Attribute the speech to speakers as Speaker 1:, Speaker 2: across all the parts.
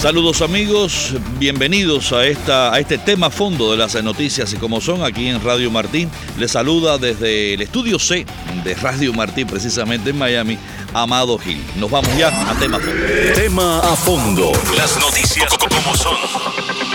Speaker 1: Saludos amigos, bienvenidos a, esta, a este tema fondo de las noticias y como son aquí en Radio Martín. Les saluda desde el estudio C de Radio Martín, precisamente en Miami, Amado Gil. Nos vamos ya a tema fondo.
Speaker 2: Tema a fondo. Las noticias como son.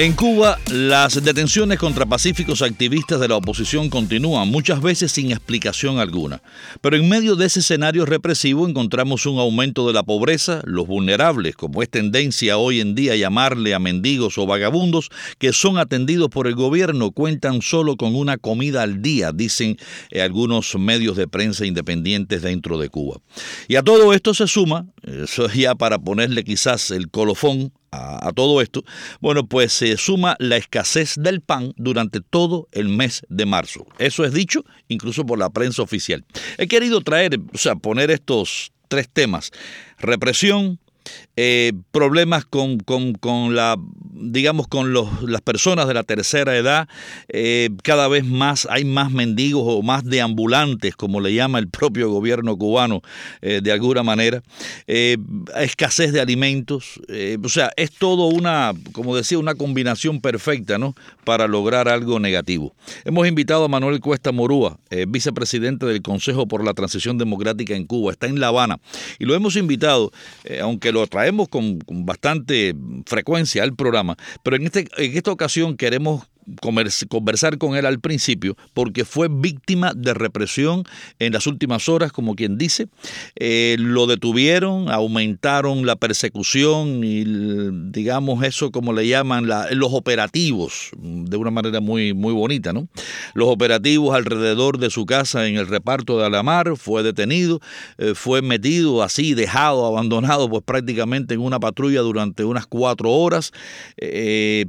Speaker 1: En Cuba, las detenciones contra pacíficos activistas de la oposición continúan, muchas veces sin explicación alguna. Pero en medio de ese escenario represivo encontramos un aumento de la pobreza, los vulnerables, como es tendencia hoy en día llamarle a mendigos o vagabundos, que son atendidos por el gobierno, cuentan solo con una comida al día, dicen eh, algunos medios de prensa independientes dentro de Cuba. Y a todo esto se suma, eso ya para ponerle quizás el colofón, a, todo esto, bueno, pues se suma la escasez del pan durante todo el mes de marzo. Eso es dicho incluso por la prensa oficial. He querido traer, o sea, poner estos tres temas, represión, eh, problemas con, con, la, digamos, con los, las personas de la tercera edad, eh, cada vez más hay más mendigos o más deambulantes, como le llama el propio gobierno cubano, eh, de alguna manera, escasez de alimentos, o sea, es todo una, como decía, una combinación perfecta, ¿no?, para lograr algo negativo. Hemos invitado a Manuel Cuesta Morúa, vicepresidente del Consejo por la Transición Democrática en Cuba, está en La Habana, y lo hemos invitado, aunque lo traemos con, bastante frecuencia al programa, pero en, este, en esta ocasión queremos conversar con él al principio porque fue víctima de represión en las últimas horas, como quien dice. Eh, lo detuvieron, aumentaron la persecución y, digamos, eso como le llaman los operativos, de una manera muy, muy bonita, ¿no? Los operativos alrededor de su casa en el reparto de Alamar, fue detenido, eh, fue metido así, dejado, abandonado, pues prácticamente en una patrulla durante unas cuatro horas. Eh,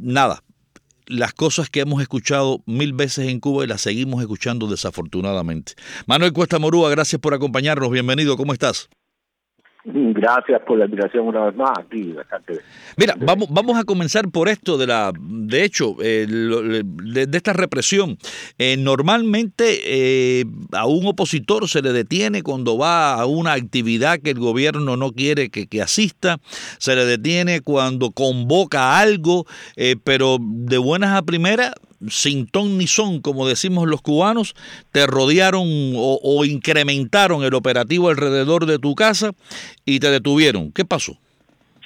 Speaker 1: nada, las cosas que hemos escuchado mil veces en Cuba y las seguimos escuchando desafortunadamente. Manuel Cuesta Morúa, gracias por acompañarnos. Bienvenido, ¿cómo estás?
Speaker 3: Gracias por la invitación una vez más aquí.
Speaker 1: Mira, vamos, vamos a comenzar por esto de la, de hecho, eh, de, esta represión. Eh, normalmente eh, a un opositor se le detiene cuando va a una actividad que el gobierno no quiere que, que asista, se le detiene cuando convoca algo, pero de buenas a primeras sin ton ni son, como decimos los cubanos, te rodearon o, incrementaron el operativo alrededor de tu casa y te detuvieron. ¿Qué pasó?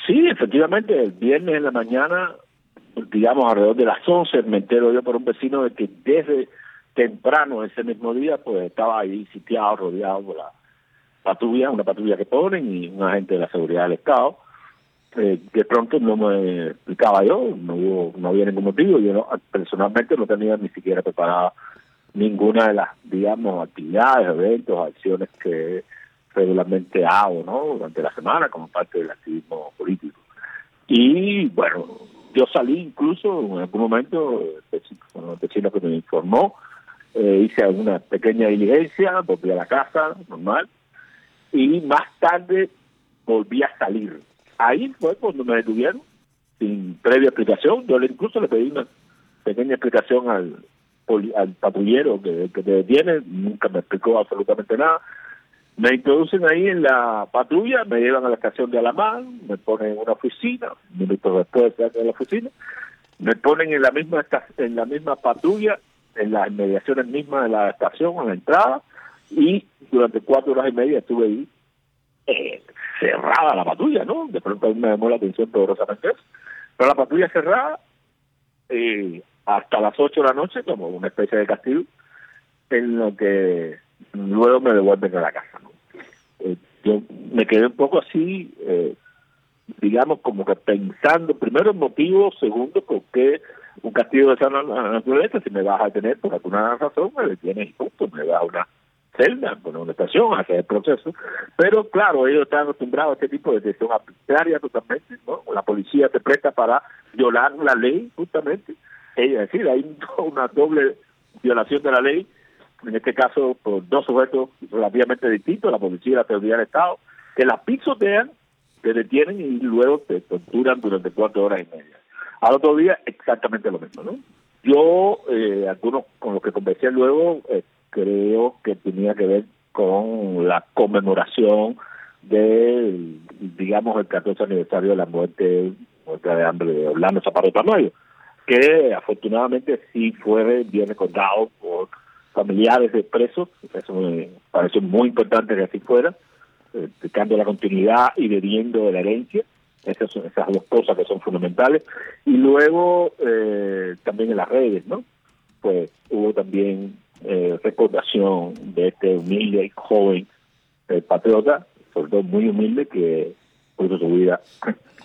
Speaker 3: Sí, efectivamente, el viernes en la mañana, digamos alrededor de las 11, me entero yo por un vecino de que desde temprano ese mismo día, pues estaba ahí sitiado, rodeado por la patrulla, una patrulla que ponen y un agente de la seguridad del Estado eh, de pronto no me explicaba yo, no hubo, no había ningún motivo, yo personalmente no tenía ni siquiera preparada ninguna de las, digamos, actividades, eventos, acciones que regularmente hago, ¿no? Durante la semana como parte del activismo político. Y bueno, yo salí incluso en algún momento, con el vecino que me informó, eh, hice alguna pequeña diligencia, volví a la casa, normal, y más tarde volví a salir Ahí fue cuando me detuvieron, sin previa explicación. Yo le, incluso le pedí una pequeña explicación al, al patrullero que, que te detiene, nunca me explicó absolutamente nada. Me introducen ahí en la patrulla, me llevan a la estación de Alamán, me ponen en una oficina, minutos después de la oficina, me ponen en la misma en la misma patrulla, en las inmediaciones mismas de la estación, a la entrada, y durante cuatro horas y media estuve ahí eh, cerrada la patrulla, ¿no? De pronto me llamó la atención poderosamente eso. Pero la patrulla cerrada eh, hasta las 8 de la noche, como una especie de castigo, en lo que luego me devuelven a la casa, ¿no? Eh, yo me quedé un poco así, eh, digamos, como que pensando, primero el motivo, segundo, por qué un castigo de esa naturaleza, si me vas a tener por alguna razón, me detienes y punto, me da una celda, con una estación, hacer el proceso. Pero claro, ellos están acostumbrados a este tipo de decisión arbitraria totalmente, ¿no? La policía se presta para violar la ley, justamente. Es decir, hay una doble violación de la ley, en este caso por dos sujetos relativamente distintos, la policía y la seguridad del Estado, que la pisotean, te detienen y luego te torturan durante cuatro horas y media. Al otro día, exactamente lo mismo, ¿no? Yo, eh, algunos con los que conversé luego, eh, creo que tenía que ver con la conmemoración del, digamos, el 14 aniversario de la muerte, muerte de hambre de Orlando Zapata Tamayo, que afortunadamente sí fue bien recordado por familiares de presos, eso me pareció muy importante que así fuera, explicando la continuidad y bebiendo de la herencia, esas esas dos cosas que son fundamentales, y luego eh, también en las redes, ¿no? Pues hubo también eh, recordación de este humilde y joven eh, patriota, sobre todo muy humilde, que puso su vida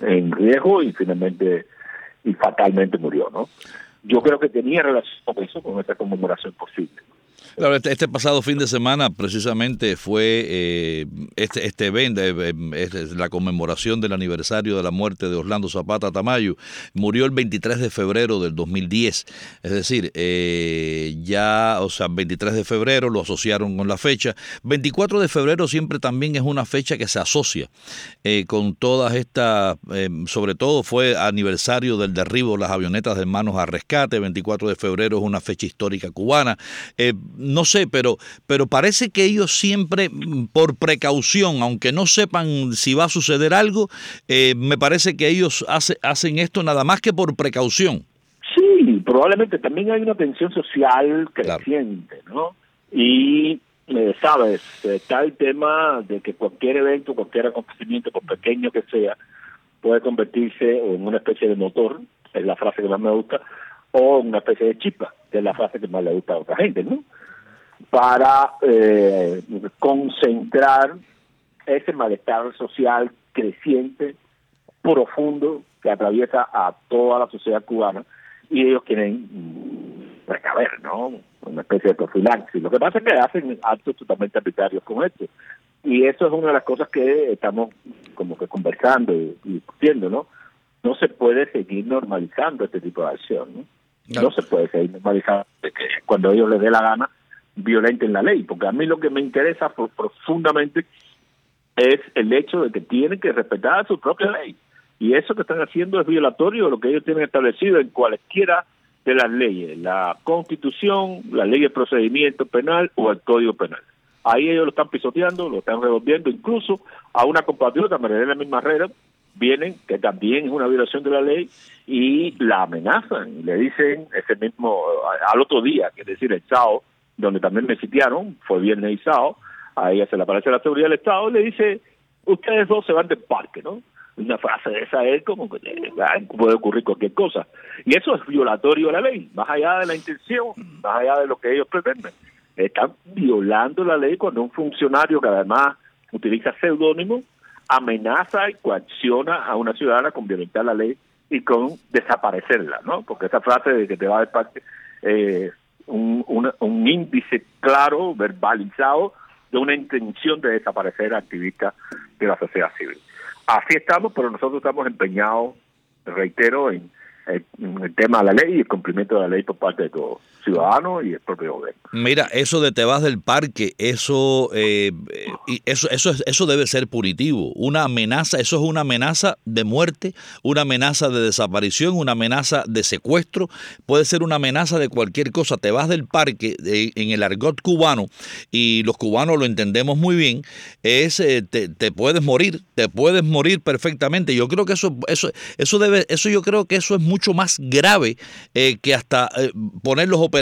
Speaker 3: en riesgo y finalmente y fatalmente murió, ¿no? Yo creo que tenía relación con eso, con esa conmemoración posible.
Speaker 1: Claro, este, este, pasado fin de semana precisamente fue eh, este, este evento, eh, eh, la conmemoración del aniversario de la muerte de Orlando Zapata Tamayo. Murió el 23 de febrero del 2010. Es decir, ya, o sea, 23 de febrero lo asociaron con la fecha. 24 de febrero siempre también es una fecha que se asocia con todas estas, sobre todo fue aniversario del derribo de las avionetas de manos a rescate. 24 de febrero es una fecha histórica cubana no sé, pero, pero parece que ellos siempre, mm, por precaución, aunque no sepan si va a suceder algo, eh, me parece que ellos hace, hacen esto nada más que por precaución.
Speaker 3: Sí, probablemente también hay una tensión social creciente, ¿no? Y, eh, sabes, está el tema de que cualquier evento, cualquier acontecimiento, por pequeño que sea, puede convertirse en una especie de motor, es la frase que más me gusta, o una especie de chispa, que es la frase que más le gusta a otra gente, ¿no? Para eh, concentrar ese malestar social creciente, profundo, que atraviesa a toda la sociedad cubana y ellos quieren recaber, ¿no? Una especie de profilaxis. Lo que pasa es que hacen actos totalmente arbitrarios con esto. Y eso es una de las cosas que estamos como que conversando y, discutiendo, ¿no? No se puede seguir normalizando este tipo de acción, ¿no? No, se puede seguir normalizando que cuando ellos les dé la gana violenten la ley, porque a mí lo que me interesa profundamente es el hecho de que tienen que respetar su propia ley. Y eso que están haciendo es violatorio de lo que ellos tienen establecido en cualquiera de las leyes, la constitución, la ley de procedimiento penal o el código penal. Ahí ellos lo están pisoteando, lo están revolviendo, incluso a una compatriota, la misma Herrera, vienen, que también es una violación de la ley, y la amenazan, le dicen ese mismo, al otro día, que es decir, el sábado, donde también me sitiaron, fue viernes y sábado, se le aparece la seguridad del Estado, le dice, ustedes dos se van del parque, ¿no? Una frase de esa es como que puede ocurrir cualquier cosa. Y eso es violatorio a la ley, más allá de la intención, más allá de lo que ellos pretenden. Están violando la ley cuando un funcionario que además utiliza seudónimo amenaza y coacciona a una ciudadana con violentar la ley y con desaparecerla, ¿no? Porque esa frase de que te va del parque eh, un, un índice claro, verbalizado, de una intención de desaparecer activistas de la sociedad civil. Así estamos, pero nosotros estamos empeñados, reitero, en el tema de la ley y el cumplimiento de la ley por parte de todos ciudadanos y el propio gobierno.
Speaker 1: Mira, eso de te vas del parque, eso, eh, eso, eso, eso debe ser punitivo. Una amenaza, eso es una amenaza de muerte, una amenaza de desaparición, una amenaza de secuestro, puede ser una amenaza de cualquier cosa. Te vas del parque en el argot cubano y los cubanos lo entendemos muy bien, es eh, te, puedes morir, te puedes morir perfectamente. Yo creo que eso, eso, eso debe, eso yo creo que eso es mucho más grave eh, que hasta eh, poner los operativos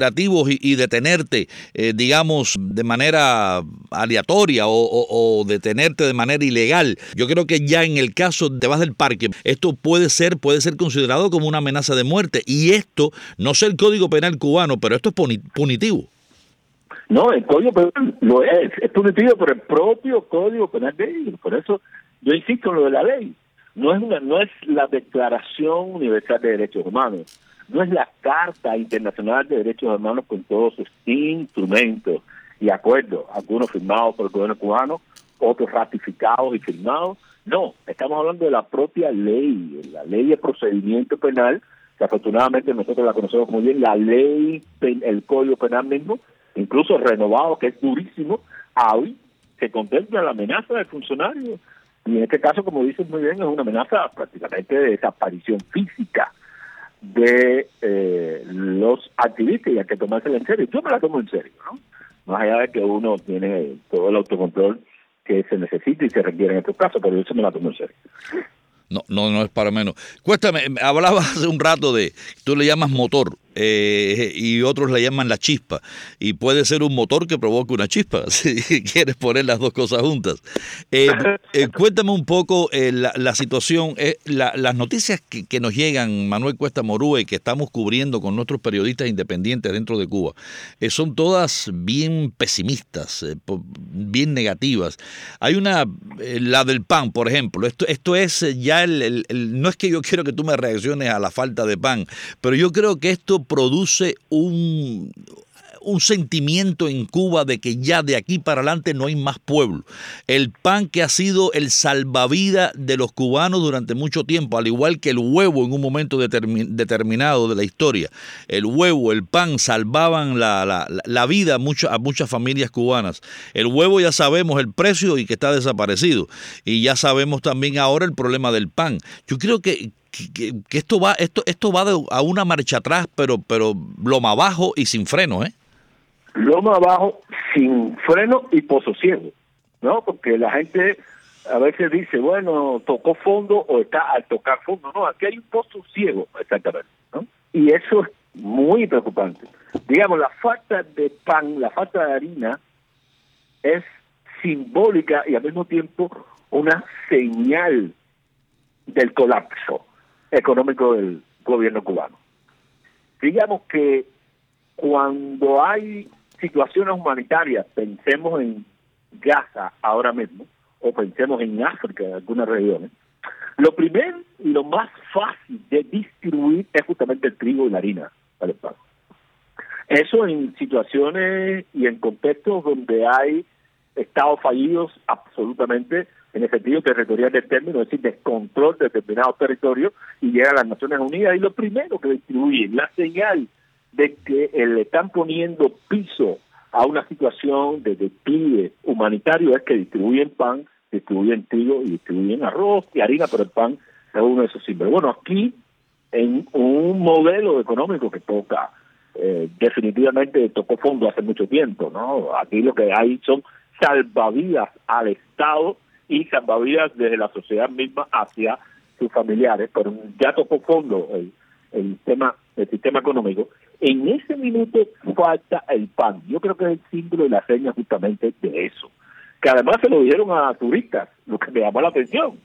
Speaker 1: y, detenerte, eh, digamos, de manera aleatoria o, detenerte de manera ilegal. Yo creo que ya en el caso de vas del parque, esto puede ser, puede ser considerado como una amenaza de muerte. Y esto, no sé el Código Penal cubano, pero esto es punitivo.
Speaker 3: No, el Código Penal lo es, es punitivo por el propio Código Penal de ellos. Por eso yo insisto en lo de la ley no es no es la Declaración Universal de Derechos Humanos, no es la Carta Internacional de Derechos Humanos con todos sus instrumentos y acuerdos, algunos firmados por el gobierno cubano, otros ratificados y firmados. No, estamos hablando de la propia ley, la ley de procedimiento penal, que afortunadamente nosotros la conocemos muy bien, la ley, el código penal mismo, incluso renovado, que es durísimo, hoy se contempla la amenaza del funcionario. Y en este caso, como dices muy bien, es una amenaza prácticamente de desaparición física de eh, los activistas y hay que tomársela en serio. Yo me la tomo en serio, ¿no? Más allá de que uno tiene todo el autocontrol que se necesita y se requiere en estos casos, pero yo me la tomo en serio.
Speaker 1: No, no, no es para menos. Cuéntame, hablabas hace un rato de, tú le llamas motor. Eh, y otros le llaman la chispa. Y puede ser un motor que provoque una chispa, si quieres poner las dos cosas juntas. Eh, eh, cuéntame un poco la, situación, las noticias que, nos llegan, Manuel Cuesta Morúa, que estamos cubriendo con nuestros periodistas independientes dentro de Cuba, son todas bien pesimistas, bien negativas. Hay una, la del pan, por ejemplo. Esto, esto es ya el, no es que yo quiero que tú me reacciones a la falta de pan, pero yo creo que esto produce un, un sentimiento en Cuba de que ya de aquí para adelante no hay más pueblo. El pan que ha sido el salvavidas de los cubanos durante mucho tiempo, al igual que el huevo en un momento determinado de la historia. El huevo, el pan salvaban la, la, la vida a, a muchas familias cubanas. El huevo ya sabemos el precio y que está desaparecido. Y ya sabemos también ahora el problema del pan. Yo creo que, que, esto va esto esto va a una marcha atrás pero pero loma abajo y sin freno eh
Speaker 3: loma abajo sin freno y pososiego no porque la gente a veces dice bueno tocó fondo o está al tocar fondo no aquí hay un pozo ciego exactamente ¿no? y eso es muy preocupante. Digamos la falta de pan la falta de harina es simbólica y al mismo tiempo una señal del colapso económico del gobierno cubano. Digamos que cuando hay situaciones humanitarias, pensemos en Gaza ahora mismo, o pensemos en África, en algunas regiones, lo primero y lo más fácil de distribuir es justamente el trigo y la harina para el Eso en situaciones y en contextos donde hay estados fallidos absolutamente en el sentido territorial del término, es decir, descontrol de determinados territorios y llega a las Naciones Unidas y lo primero que distribuye la señal de que le están poniendo piso a una situación de declive humanitario es que distribuyen pan, distribuyen trigo y distribuyen arroz y harina, pero el pan es uno de esos símbolos. Bueno, aquí en un modelo económico que toca, eh, definitivamente tocó fondo hace mucho tiempo, ¿no? Aquí lo que hay son salvavidas al Estado y salvavidas desde la sociedad misma hacia sus familiares, pero ya tocó fondo el, el tema el sistema económico, en ese minuto falta el pan. Yo creo que es el símbolo y la seña justamente de eso. Que además se lo dijeron a turistas, lo que me llamó la atención.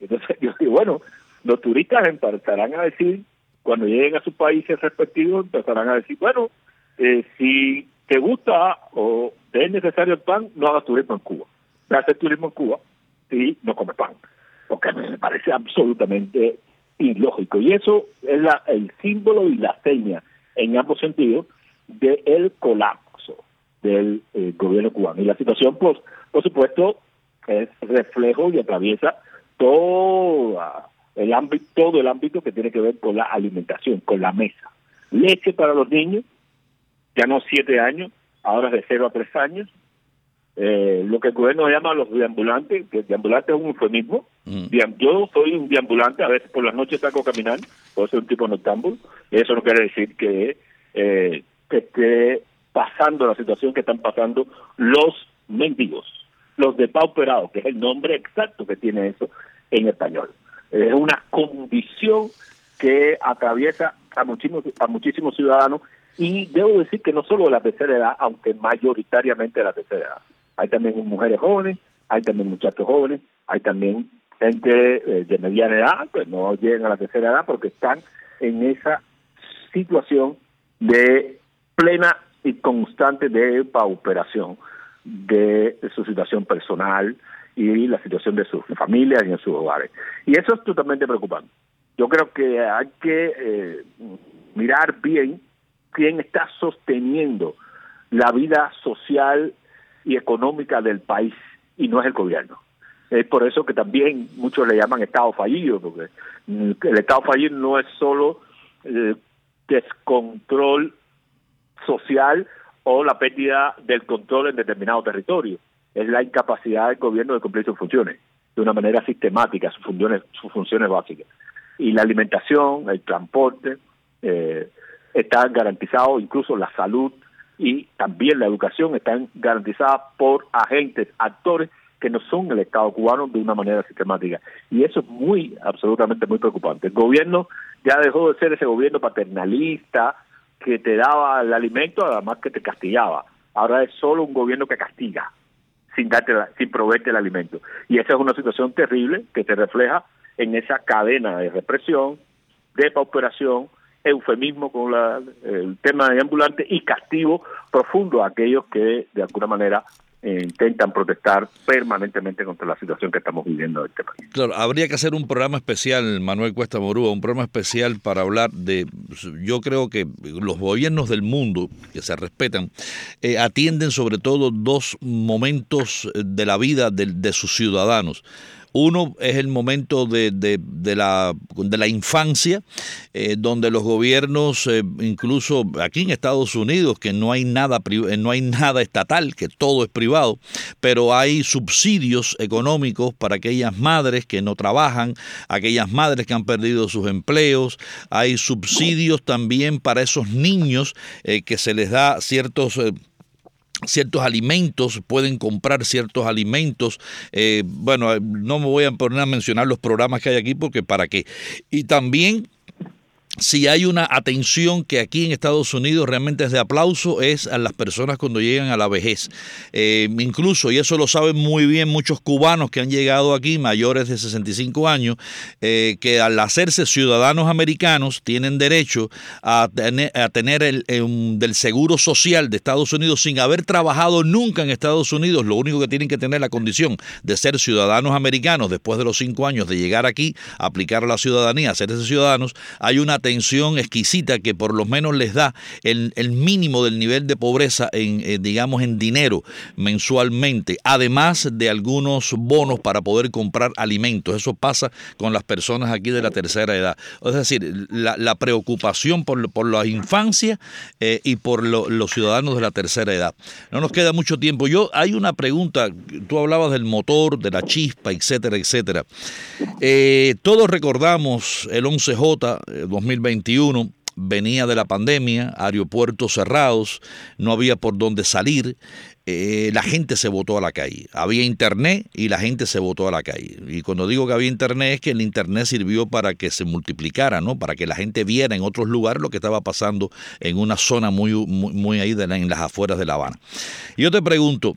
Speaker 3: Entonces yo digo, bueno, los turistas empezarán a decir, cuando lleguen a sus países respectivos, empezarán a decir, bueno, eh, si te gusta o te es necesario el pan, no hagas turismo en Cuba. Hacer turismo en Cuba y no come pan. Porque me parece absolutamente ilógico. Y eso es la, el símbolo y la seña, en ambos sentidos, del colapso del eh, gobierno cubano. Y la situación, pues, por supuesto, es reflejo y atraviesa todo el ámbito, todo el ámbito que tiene que ver con la alimentación, con la mesa. Leche para los niños, ya no siete años, ahora es de cero a tres años, eh, lo que el gobierno llama los deambulantes, que deambulante es un eufemismo. Mm. Yo soy un deambulante, a veces por las noches saco a caminar, puedo ser un tipo noctámbulo, eso no quiere decir que, eh, que esté pasando la situación que están pasando los mendigos, los depauperados, que es el nombre exacto que tiene eso en español. Es una condición que atraviesa a muchísimos, a muchísimos ciudadanos y debo decir que no solo de la tercera edad, aunque mayoritariamente de la tercera edad hay también mujeres jóvenes, hay también muchachos jóvenes, hay también gente eh, de mediana edad, que no llegan a la tercera edad porque están en esa situación de plena y constante de pauperación de su situación personal y la situación de sus familias y en sus hogares. Y eso es totalmente preocupante. Yo creo que hay que eh, mirar bien quién está sosteniendo la vida social y económica del país y no es el gobierno. Es por eso que también muchos le llaman Estado fallido, porque el Estado fallido no es solo eh, descontrol social o la pérdida del control en determinado territorio, es la incapacidad del gobierno de cumplir sus funciones de una manera sistemática, sus funciones, sus funciones básicas. Y la alimentación, el transporte, eh, están garantizados, incluso la salud y también la educación están garantizadas por agentes, actores que no son el Estado cubano de una manera sistemática. Y eso es muy, absolutamente muy preocupante. El gobierno ya dejó de ser ese gobierno paternalista que te daba el alimento, además que te castigaba. Ahora es solo un gobierno que castiga sin darte sin proveerte el alimento. Y esa es una situación terrible que se refleja en esa cadena de represión, de pauperación, eufemismo con la, el tema de ambulante y castigo profundo a aquellos que de alguna manera eh, intentan protestar permanentemente contra la situación que estamos viviendo en este país.
Speaker 1: Claro, habría que hacer un programa especial, Manuel Cuesta Morúa, un programa especial para hablar de, yo creo que los gobiernos del mundo, que se respetan, eh, atienden sobre todo dos momentos de la vida de sus ciudadanos. Uno es el momento de, de, la, de la, infancia, eh, donde los gobiernos, eh, incluso aquí en Estados Unidos, que no hay, nada, eh, no hay nada estatal, que todo es privado, pero hay subsidios económicos para aquellas madres que no trabajan, aquellas madres que han perdido sus empleos, hay subsidios también para esos niños que se les da ciertos ciertos alimentos, pueden comprar ciertos alimentos. Eh, bueno, no me voy a poner a mencionar los programas que hay aquí porque para qué. Y también si hay una atención que aquí en Estados Unidos realmente es de aplauso, es a las personas cuando llegan a la vejez. Eh, incluso, y eso lo saben muy bien muchos cubanos que han llegado aquí, mayores de 65 años, eh, que al hacerse ciudadanos americanos tienen derecho a tener, el, del seguro social de Estados Unidos sin haber trabajado nunca en Estados Unidos. Lo único que tienen que tener la condición de ser ciudadanos americanos después de los cinco años de llegar aquí, aplicar la ciudadanía, hacerse ciudadanos. Hay una atención exquisita que por lo menos les da el, mínimo del nivel de pobreza en, eh, digamos, en dinero mensualmente, además de algunos bonos para poder comprar alimentos. Eso pasa con las personas aquí de la tercera edad. Es decir, la, preocupación por, por, la infancia eh, y por los ciudadanos de la tercera edad. No nos queda mucho tiempo. Yo, hay una pregunta, tú hablabas del motor, de la chispa, etcétera, etcétera. Eh, todos recordamos el 11J 2000 2021 venía de la pandemia, aeropuertos cerrados, no había por dónde salir, eh, la gente se votó a la calle. Había internet y la gente se votó a la calle. Y cuando digo que había internet es que el internet sirvió para que se multiplicara, ¿no? Para que la gente viera en otros lugares lo que estaba pasando en una zona muy, muy, muy ahí en las afueras de La Habana. Yo te pregunto,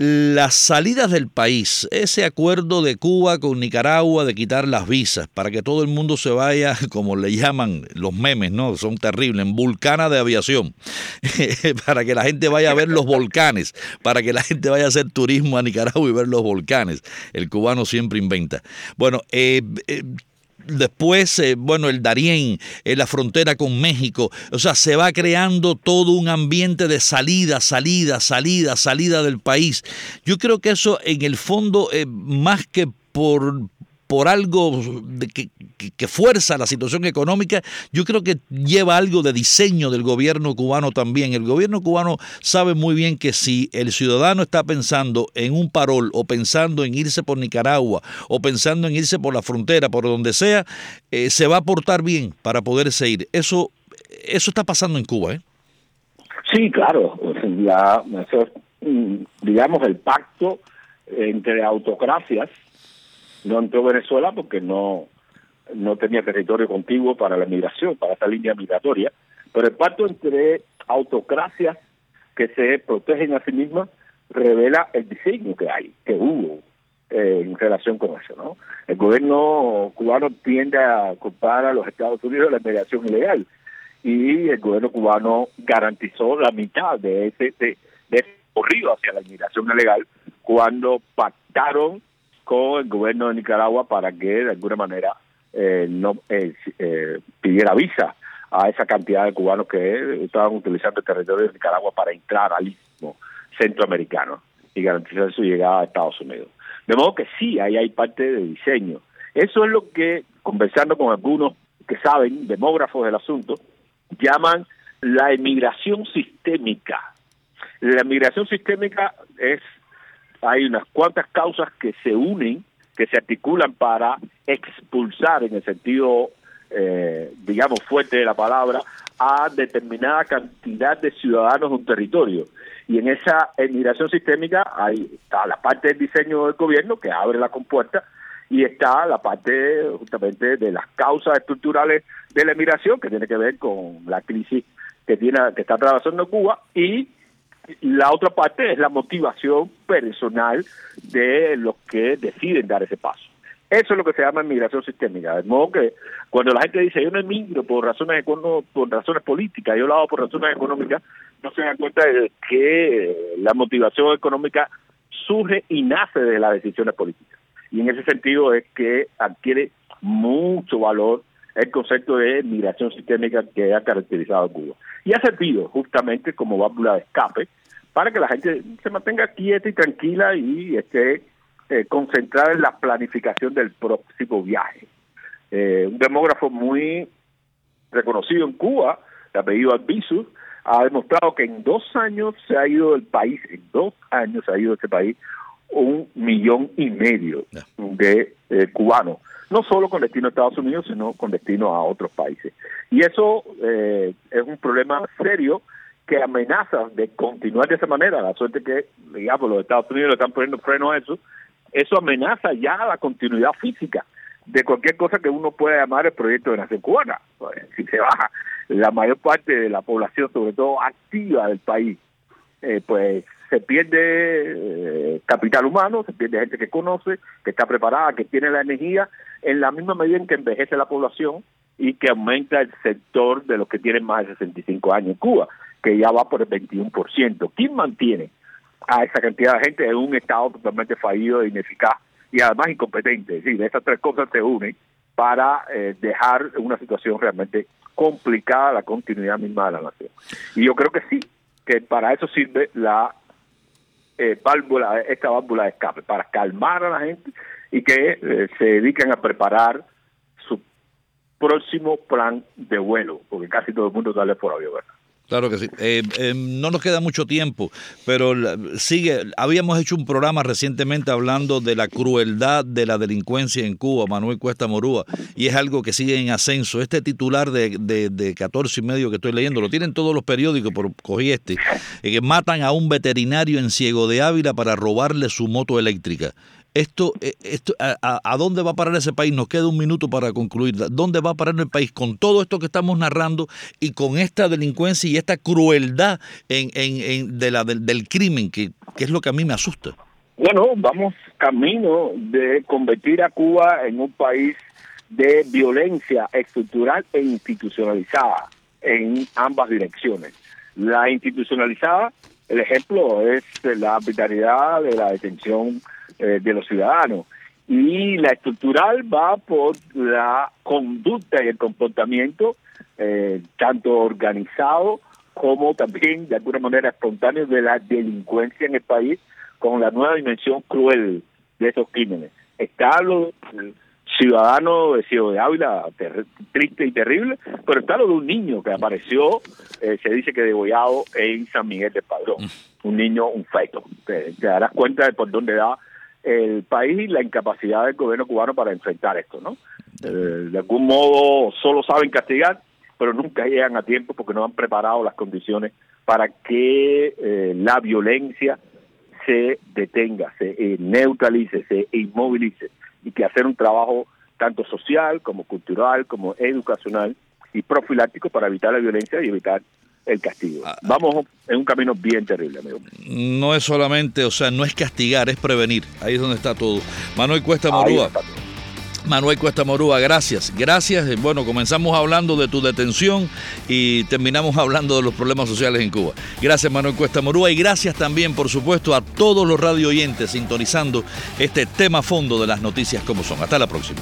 Speaker 1: las salidas del país, ese acuerdo de Cuba con Nicaragua de quitar las visas para que todo el mundo se vaya, como le llaman los memes, ¿no? Son terribles, en vulcana de aviación, para que la gente vaya a ver los volcanes, para que la gente vaya a hacer turismo a Nicaragua y ver los volcanes. El cubano siempre inventa. Bueno, eh, eh después, eh, bueno, el Darién, en la frontera con México. O sea, se va creando todo un ambiente de salida, salida, salida, salida del país. Yo creo que eso en el fondo, eh, más que por, por algo que, que, fuerza la situación económica, yo creo que lleva algo de diseño del gobierno cubano también. El gobierno cubano sabe muy bien que si el ciudadano está pensando en un parol o pensando en irse por Nicaragua o pensando en irse por la frontera, por donde sea, eh, se va a portar bien para poderse ir. Eso, eso está pasando en Cuba, ¿eh?
Speaker 3: Sí, claro. Ya, mm, digamos, el pacto entre autocracias no entró Venezuela porque no, no tenía territorio contiguo para la migración, para esa línea migratoria, pero el pacto entre autocracias que se protegen a sí mismas revela el diseño que hay, que hubo eh, en relación con eso. ¿no? El gobierno cubano tiende a culpar a los Estados Unidos de la migración ilegal y el gobierno cubano garantizó la mitad de ese, de, de ese corrido hacia la inmigración ilegal cuando pactaron con el gobierno de Nicaragua para que de alguna manera eh, no eh, eh, pidiera visa a esa cantidad de cubanos que estaban utilizando el territorio de Nicaragua para entrar al istmo centroamericano. y garantizar su llegada a Estados Unidos. De modo que sí, ahí hay parte de diseño. Eso es lo que, conversando con algunos que saben, demógrafos del asunto, llaman la emigración sistémica. La emigración sistémica es, hay unas cuantas causas que se unen, que se articulan para expulsar en el sentido, eh, digamos, fuerte de la palabra, a determinada cantidad de ciudadanos de un territorio. Y en esa emigración sistémica hay está la parte del diseño del gobierno que abre la compuerta y está la parte justamente de las causas estructurales de la emigración que tiene que ver con la crisis que tiene que está atravesando Cuba y la otra parte es la motivación personal de los que deciden dar ese paso. Eso es lo que se llama migración sistémica. De modo que cuando la gente dice yo no emigro por razones por razones políticas, yo lo hago por razones económicas, no se dan cuenta de que la motivación económica surge y nace de las decisiones políticas. Y en ese sentido es que adquiere mucho valor el concepto de migración sistémica que ha caracterizado a Cuba. Y ha servido justamente como válvula de escape para que la gente se mantenga quieta y tranquila y esté eh, concentrada en la planificación del próximo viaje. Eh, un demógrafo muy reconocido en Cuba, de apellido Albizu, ha demostrado que en dos años se ha ido del país, en dos años se ha ido de este país un millón y medio de eh, cubanos, no solo con destino a Estados Unidos, sino con destino a otros países. Y eso eh, es un problema serio que amenaza de continuar de esa manera, la suerte que, digamos, los Estados Unidos le están poniendo freno a eso, eso amenaza ya la continuidad física de cualquier cosa que uno pueda llamar el proyecto de nación cubana. Pues, si se baja la mayor parte de la población, sobre todo activa del país, eh, pues se pierde eh, capital humano, se pierde gente que conoce, que está preparada, que tiene la energía, en la misma medida en que envejece la población y que aumenta el sector de los que tienen más de 65 años en Cuba, que ya va por el 21%. ¿Quién mantiene a esa cantidad de gente en un estado totalmente fallido ineficaz y además incompetente? Es decir, esas tres cosas se unen para eh, dejar una situación realmente complicada la continuidad misma de la nación. Y yo creo que sí, que para eso sirve la eh, válvula, esta válvula de escape, para calmar a la gente y que eh, se dediquen a preparar su próximo plan de vuelo, porque casi todo el mundo sale por avión.
Speaker 1: Claro que sí. Eh, eh, no nos queda mucho tiempo, pero sigue. Habíamos hecho un programa recientemente hablando de la crueldad de la delincuencia en Cuba, Manuel Cuesta Morúa, y es algo que sigue en ascenso. Este titular de, de, de 14 y medio que estoy leyendo, lo tienen todos los periódicos, por cogí este, eh, que matan a un veterinario en Ciego de Ávila para robarle su moto eléctrica esto, eh, esto a, dónde va a parar ese país? Nos queda un minuto para concluir. ¿Dónde va a parar el país con todo esto que estamos narrando y con esta delincuencia y esta crueldad en, en, de la, del, crimen, que, que, es lo que a mí me asusta?
Speaker 3: Bueno, vamos camino de convertir a Cuba en un país de violencia estructural e institucionalizada en ambas direcciones. La institucionalizada, el ejemplo es la arbitrariedad de la detención eh, de los ciudadanos. Y la estructural va por la conducta y el comportamiento, eh, tanto organizado como también de alguna manera espontáneo de la delincuencia en el país, con la nueva dimensión cruel de esos crímenes. Está lo ciudadano de Ciudad de Ávila, triste y terrible, pero está lo de un niño que apareció, eh, se dice que degollado en San Miguel del Padrón, mm. un niño, un feto. Te, te darás cuenta de por dónde da el país y la incapacidad del gobierno cubano para enfrentar esto, ¿no? Eh, de algún modo solo saben castigar, pero nunca llegan a tiempo porque no han preparado las condiciones para que eh, la violencia se detenga, se eh, neutralice, se inmovilice y que hacer un trabajo tanto social como cultural, como educacional y profiláctico para evitar la violencia y evitar el castigo. Ah, Vamos en un camino bien terrible, amigo.
Speaker 1: No es solamente, o sea, no es castigar, es prevenir. Ahí es donde está todo. Manuel Cuesta Morúa. Manuel Cuesta Morúa, gracias. Gracias. Bueno, comenzamos hablando de tu detención y terminamos hablando de los problemas sociales en Cuba. Gracias, Manuel Cuesta Morúa, y gracias también, por supuesto, a todos los radio oyentes sintonizando este tema fondo de las noticias como son. Hasta la próxima.